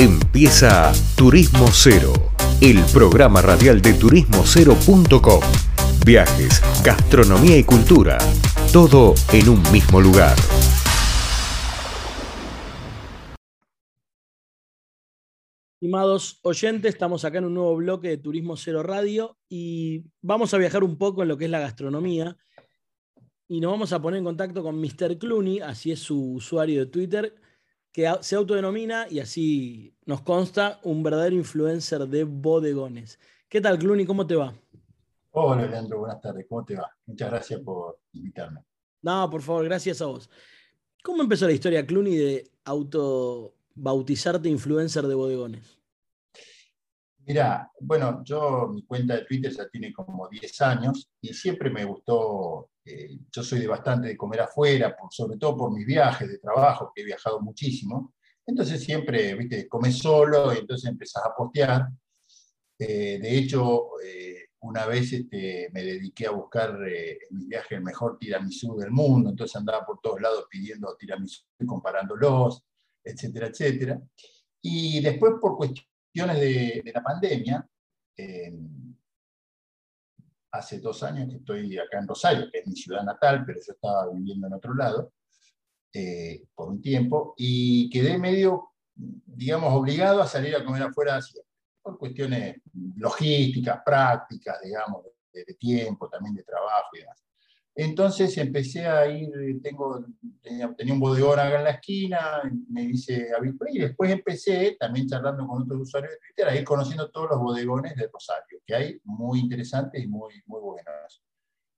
Empieza Turismo Cero, el programa radial de turismocero.com. Viajes, gastronomía y cultura, todo en un mismo lugar. Estimados oyentes, estamos acá en un nuevo bloque de Turismo Cero Radio y vamos a viajar un poco en lo que es la gastronomía y nos vamos a poner en contacto con Mr. Clooney, así es su usuario de Twitter, que se autodenomina, y así nos consta, un verdadero influencer de bodegones. ¿Qué tal, Clooney? ¿Cómo te va? Hola, Leandro, buenas tardes. ¿Cómo te va? Muchas gracias por invitarme. No, por favor, gracias a vos. ¿Cómo empezó la historia, Clooney, de autobautizarte influencer de bodegones? Mira, bueno, yo mi cuenta de Twitter ya tiene como 10 años y siempre me gustó eh, yo soy de bastante de comer afuera, sobre todo por mis viajes de trabajo, que he viajado muchísimo. Entonces siempre, viste, comes solo y entonces empezás a postear. Eh, de hecho, eh, una vez este, me dediqué a buscar en mi viaje el mejor tiramisú del mundo, entonces andaba por todos lados pidiendo tiramisú y comparándolos, etcétera, etcétera. Y después, por cuestiones de, de la pandemia, hace dos años que estoy acá en Rosario, que es mi ciudad natal, pero yo estaba viviendo en otro lado eh, por un tiempo y quedé medio, digamos, obligado a salir a comer afuera por cuestiones logísticas, prácticas, digamos, de, de tiempo, también de trabajo y demás. Entonces empecé a ir, tengo, tenía, un bodegón acá en la esquina, me hice habitué y después empecé, también charlando con otros usuarios de Twitter, a ir conociendo todos los bodegones de Rosario, que hay muy interesantes y muy, muy buenos.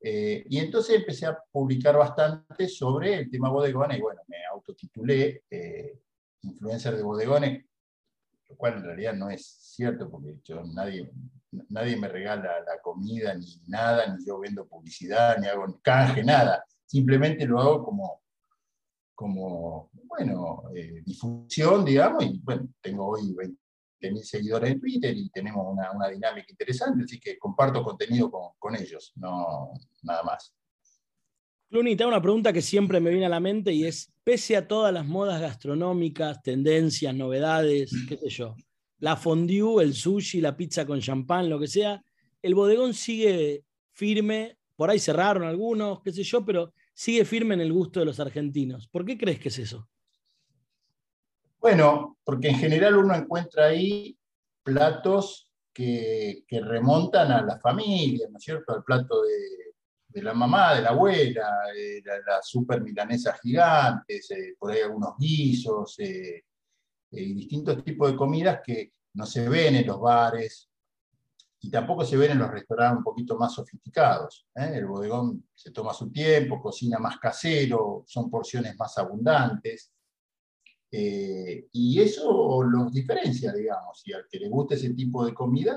Eh, y entonces empecé a publicar bastante sobre el tema bodegones y bueno, me autotitulé eh, influencer de bodegones, lo cual en realidad no es cierto porque yo, nadie, nadie me regala la comida ni nada, ni yo vendo publicidad, ni hago canje, nada. Simplemente lo hago como, como bueno, eh, difusión, digamos, y bueno, tengo hoy 20.000 seguidores en Twitter y tenemos una, una, dinámica interesante, así que comparto contenido con, con ellos, no nada más. Hago una pregunta que siempre me viene a la mente y es, pese a todas las modas gastronómicas, tendencias, novedades, qué sé yo, la fondue, el sushi, la pizza con champán, lo que sea, el bodegón sigue firme, por ahí cerraron algunos, qué sé yo, pero sigue firme en el gusto de los argentinos. ¿Por qué crees que es eso? Bueno, porque en general uno encuentra ahí platos que, remontan a la familia, ¿no es cierto? Al plato de, la mamá, de la abuela, de la, super milanesa gigantes, eh, por ahí algunos guisos, eh, y distintos tipos de comidas que no se ven en los bares y tampoco se ven en los restaurantes un poquito más sofisticados. ¿eh? El bodegón se toma su tiempo, cocina más casero, son porciones más abundantes. Eh, y eso los diferencia, digamos, y al que le guste ese tipo de comida,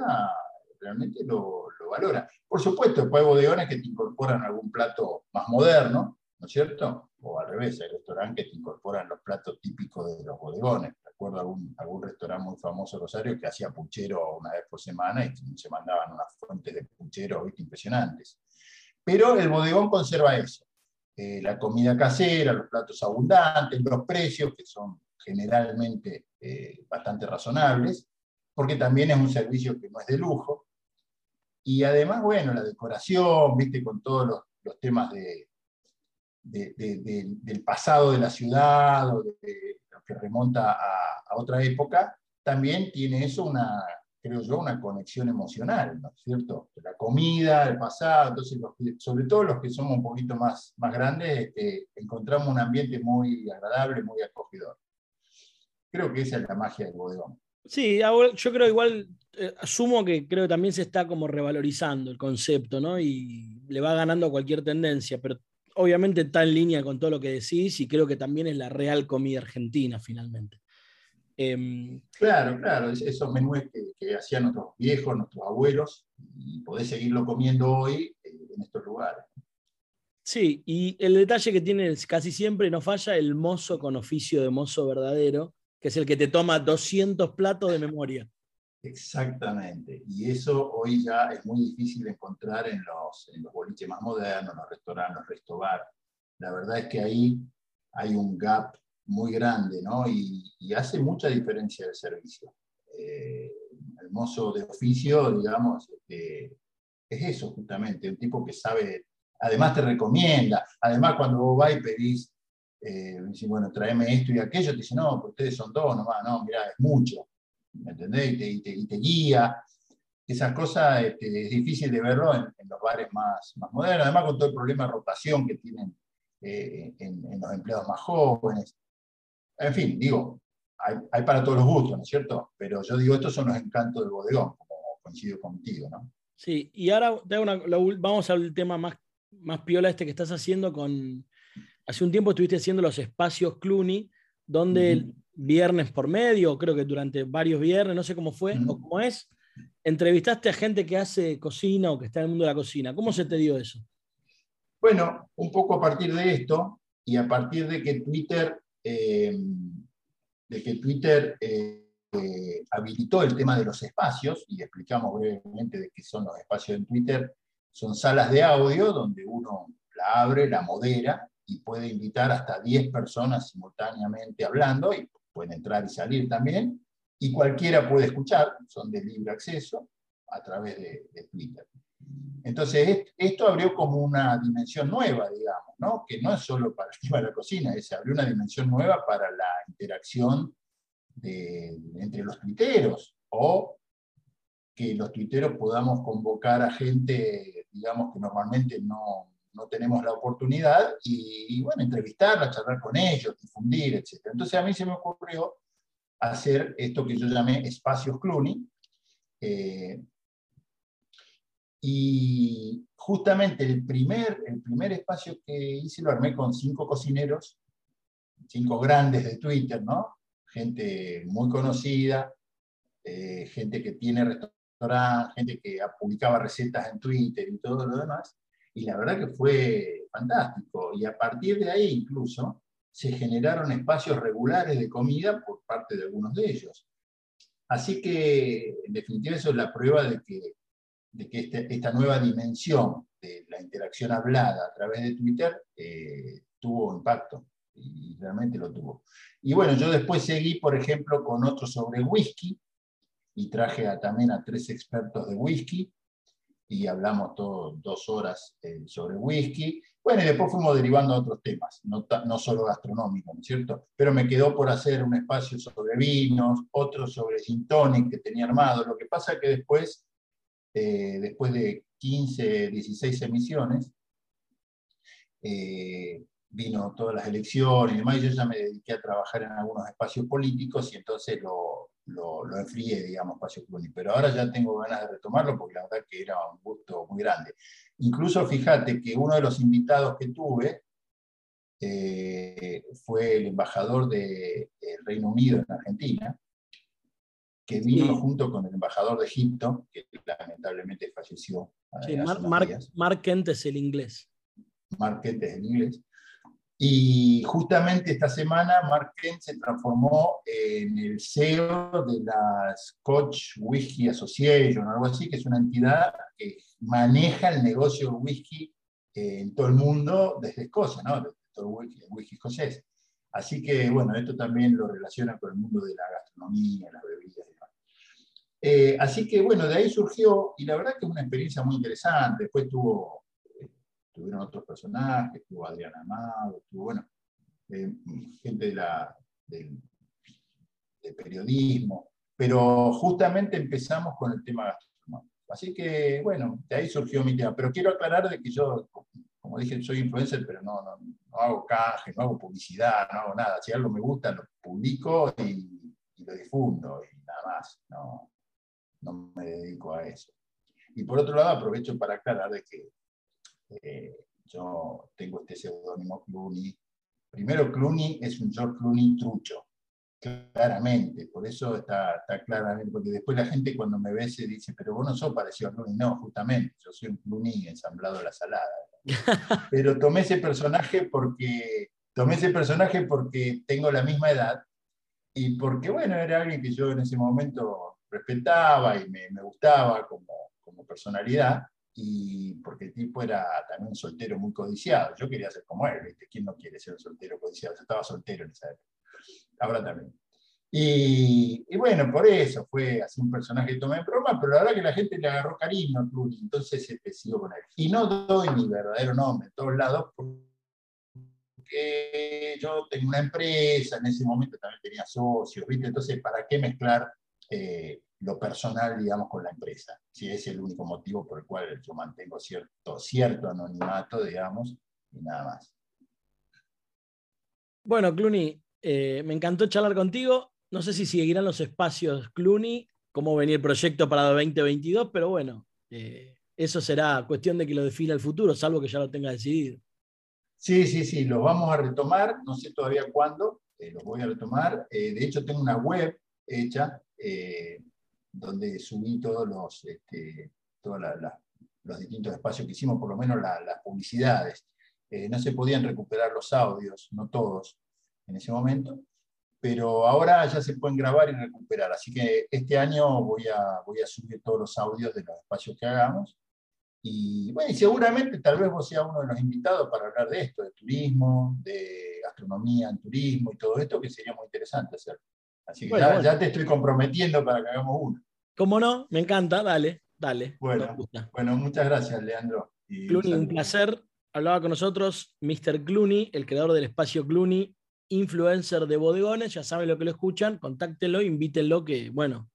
realmente lo, lo valora. Por supuesto, hay bodegones que te incorporan algún plato más moderno, ¿no es cierto? O al revés, hay restaurantes que te incorporan los platos típicos de los bodegones recuerdo algún, algún restaurante muy famoso Rosario que hacía puchero una vez por semana y se mandaban unas fuentes de puchero impresionantes. Pero el bodegón conserva eso. Eh, la comida casera, los platos abundantes, los precios, que son generalmente eh, bastante razonables, porque también es un servicio que no es de lujo. Y además, bueno, la decoración, viste, con todos los, temas de, de, de, del pasado de la ciudad o de, que remonta a, otra época, también tiene eso una, creo yo, una conexión emocional, ¿no es cierto? La comida, el pasado, entonces, sobre todo los que somos un poquito más, más grandes, este, encontramos un ambiente muy agradable, muy acogedor. Creo que esa es la magia del bodegón. Sí, yo creo igual, eh, asumo que creo que también se está como revalorizando el concepto, ¿no? Y le va ganando a cualquier tendencia, pero obviamente está en línea con todo lo que decís y creo que también es la real comida argentina finalmente. Em, claro, claro, esos menús que, hacían nuestros viejos, nuestros abuelos, y podés seguirlo comiendo hoy eh, en estos lugares. Sí, y el detalle que tiene casi siempre, no falla, el mozo con oficio de mozo verdadero, que es el que te toma 200 platos de memoria. Exactamente. Y eso hoy ya es muy difícil de encontrar en los, en los boliches más modernos, los restaurantes, los restobar. La verdad es que ahí hay un gap muy grande, ¿no? Y, hace mucha diferencia el servicio. Eh, el mozo de oficio, digamos, este, es eso justamente, un tipo que sabe, además te recomienda, además cuando vos vas y pedís, eh, bueno, tráeme esto y aquello, te dice, no, ustedes son dos nomás, no, mira, es mucho, ¿me entendés? Y te, guía. Esas cosas este, es difícil de verlo en, los bares más, más modernos, además con todo el problema de rotación que tienen eh, en, los empleados más jóvenes. En fin, digo, hay, para todos los gustos, ¿no es cierto? Pero yo digo, estos son los encantos del bodegón, como coincido contigo, ¿no? Sí, y ahora vamos al tema más, más piola este que estás haciendo con... Hace un tiempo estuviste haciendo los espacios Clooney, donde viernes por medio, creo que durante varios viernes, no sé cómo fue o cómo es, entrevistaste a gente que hace cocina o que está en el mundo de la cocina. ¿Cómo se te dio eso? Bueno, un poco a partir de esto y a partir de que Twitter eh, de que Twitter eh, eh, habilitó el tema de los espacios, y explicamos brevemente de qué son los espacios en Twitter, son salas de audio donde uno la abre, la modera y puede invitar hasta 10 personas simultáneamente hablando, y pueden entrar y salir también, y cualquiera puede escuchar, son de libre acceso a través de, Twitter. Entonces, esto abrió como una dimensión nueva, digamos, ¿no? que no es solo para de la cocina, se abrió una dimensión nueva para la interacción entre los tuiteros o que los tuiteros podamos convocar a gente, digamos, que normalmente no, tenemos la oportunidad y, bueno, entrevistarla, charlar con ellos, difundir, etc. Entonces a mí se me ocurrió hacer esto que yo llamé espacios Clooney, eh, y justamente el primer, el primer espacio que hice lo armé con cinco cocineros, cinco grandes de Twitter, ¿no? Gente muy conocida, eh, gente que tiene restaurante, gente que publicaba recetas en Twitter y todo lo demás. Y la verdad que fue fantástico. Y a partir de ahí incluso se generaron espacios regulares de comida por parte de algunos de ellos. Así que, en definitiva, eso es la prueba de que de que este, esta nueva dimensión de la interacción hablada a través de Twitter eh, tuvo impacto, y realmente lo tuvo. Y bueno, yo después seguí, por ejemplo, con otro sobre whisky, y traje también a tres expertos de whisky, y hablamos todo, dos horas eh, sobre whisky. Bueno, y después fuimos derivando a otros temas, no, no solo gastronómicos, ¿no es cierto? Pero me quedó por hacer un espacio sobre vinos, otro sobre gin tonic que tenía armado. Lo que pasa es que después eh, después de 15, 16 emisiones, eh, vino todas las elecciones y demás, y yo ya me dediqué a trabajar en algunos espacios políticos y entonces lo, lo, enfrié, digamos, Espacio Cluny. Pero ahora ya tengo ganas de retomarlo porque la verdad que era un gusto muy grande. Incluso fíjate que uno de los invitados que tuve eh, fue el embajador del de Reino Unido en Argentina, que vino junto con el embajador de Egipto, que lamentablemente falleció. Sí, Mark, Kent es el inglés. Mark Kent es el inglés. Y justamente esta semana Mark Kent se transformó en el CEO de la Scotch Whisky Association, algo así, que es una entidad que maneja el negocio del whisky en todo el mundo desde Escocia, ¿no? El whisky, el whisky escocés. Así que, bueno, esto también lo relaciona con el mundo de la gastronomía, las bebidas eh, así que bueno, de ahí surgió, y la verdad que es una experiencia muy interesante. Después tuvo, eh, tuvieron otros personajes, tuvo Adriana Amado, tuvo, bueno, eh, gente de la, del, periodismo, pero justamente empezamos con el tema gastronómico. Así que bueno, de ahí surgió mi tema. Pero quiero aclarar de que yo, como dije, soy influencer, pero no, no, no hago canje, no hago publicidad, no hago nada. Si algo me gusta, lo publico y, y lo difundo y nada más. No, no me dedico a eso. Y por otro lado, aprovecho para aclarar de que eh, yo tengo este seudónimo Clooney. Primero, Clooney es un George Clooney trucho, claramente, por eso está, está claramente, porque después la gente cuando me ve se dice, pero vos no sos parecido a Clooney. No, justamente, yo soy un Clooney ensamblado a la salada. Pero tomé ese personaje porque tomé ese personaje porque tengo la misma edad y porque, bueno, era alguien que yo en ese momento respetaba y me, gustaba como, como, personalidad, y porque el tipo era también un soltero muy codiciado. Yo quería ser como él, ¿viste? ¿Quién no quiere ser un soltero codiciado? Yo estaba soltero en esa época. ahora también. Y, bueno, por eso fue así un personaje que tomé en broma, pero la verdad que la gente le agarró cariño Cluny, entonces este, sigo con él. Y no doy mi verdadero nombre en todos lados, porque yo tengo una empresa, en ese momento también tenía socios, ¿viste? Entonces, ¿para qué mezclar eh, lo personal, digamos, con la empresa? Si es el único motivo por el cual yo mantengo cierto, cierto anonimato, digamos, y nada más. Bueno, Cluny, eh, me encantó charlar contigo no sé si seguirán los espacios Clooney, cómo venía el proyecto para 2022, pero bueno, eh, eso será cuestión de que lo defina el futuro, salvo que ya lo tenga decidido. Sí, sí, sí, los vamos a retomar, no sé todavía cuándo, eh, los voy a retomar. Eh, de hecho, tengo una web hecha donde subí todos los, este, los distintos espacios que hicimos, por lo menos las publicidades. no se podían recuperar los audios, no todos en ese momento, pero ahora ya se pueden grabar y recuperar. Así que este año voy a, voy a subir todos los audios de los espacios que hagamos. Y bueno, y seguramente tal vez vos seas uno de los invitados para hablar de esto, de turismo, de gastronomía en turismo y todo esto, que sería muy interesante hacer. Así que ya, te estoy comprometiendo para que hagamos uno. ¿Cómo no? Me encanta, dale, dale. Bueno, bueno muchas gracias, Leandro. Clooney, un placer. Hablaba con nosotros Mr. Clooney, el creador del espacio Clooney influencer de bodegones, ya saben lo que lo escuchan, contáctenlo, invítenlo que, bueno,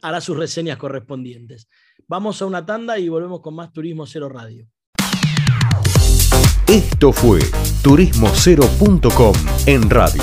hará sus reseñas correspondientes. Vamos a una tanda y volvemos con más Turismo Cero Radio. Esto fue turismocero.com en radio.